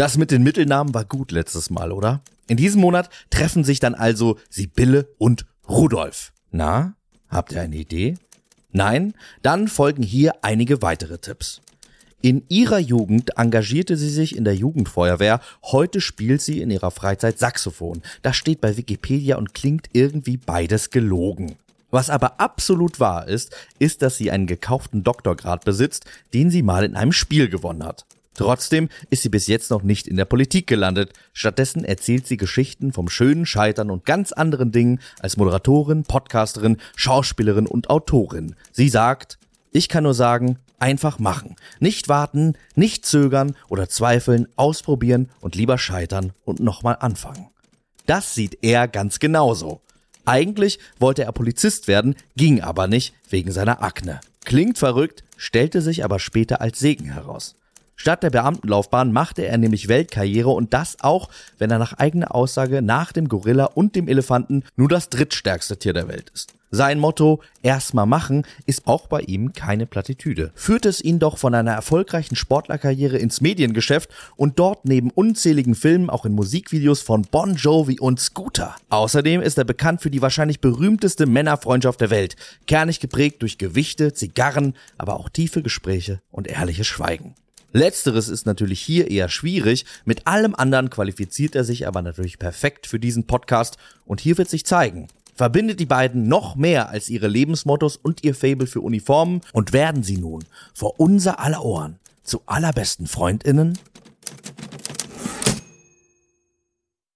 Das mit den Mittelnamen war gut letztes Mal, oder? In diesem Monat treffen sich dann also Sibylle und Rudolf. Na, habt ihr eine Idee? Nein? Dann folgen hier einige weitere Tipps. In ihrer Jugend engagierte sie sich in der Jugendfeuerwehr. Heute spielt sie in ihrer Freizeit Saxophon. Das steht bei Wikipedia und klingt irgendwie beides gelogen. Was aber absolut wahr ist, ist, dass sie einen gekauften Doktorgrad besitzt, den sie mal in einem Spiel gewonnen hat. Trotzdem ist sie bis jetzt noch nicht in der Politik gelandet. Stattdessen erzählt sie Geschichten vom schönen Scheitern und ganz anderen Dingen als Moderatorin, Podcasterin, Schauspielerin und Autorin. Sie sagt, ich kann nur sagen, einfach machen. Nicht warten, nicht zögern oder zweifeln, ausprobieren und lieber scheitern und nochmal anfangen. Das sieht er ganz genauso. Eigentlich wollte er Polizist werden, ging aber nicht wegen seiner Akne. Klingt verrückt, stellte sich aber später als Segen heraus. Statt der Beamtenlaufbahn machte er nämlich Weltkarriere und das auch, wenn er nach eigener Aussage nach dem Gorilla und dem Elefanten nur das drittstärkste Tier der Welt ist. Sein Motto erstmal machen ist auch bei ihm keine Plattitüde. Führt es ihn doch von einer erfolgreichen Sportlerkarriere ins Mediengeschäft und dort neben unzähligen Filmen auch in Musikvideos von Bon Jovi und Scooter. Außerdem ist er bekannt für die wahrscheinlich berühmteste Männerfreundschaft der Welt, kernig geprägt durch Gewichte, Zigarren, aber auch tiefe Gespräche und ehrliches Schweigen. Letzteres ist natürlich hier eher schwierig. Mit allem anderen qualifiziert er sich aber natürlich perfekt für diesen Podcast und hier wird sich zeigen. Verbindet die beiden noch mehr als ihre Lebensmottos und ihr Fable für Uniformen und werden sie nun vor unser aller Ohren zu allerbesten Freundinnen?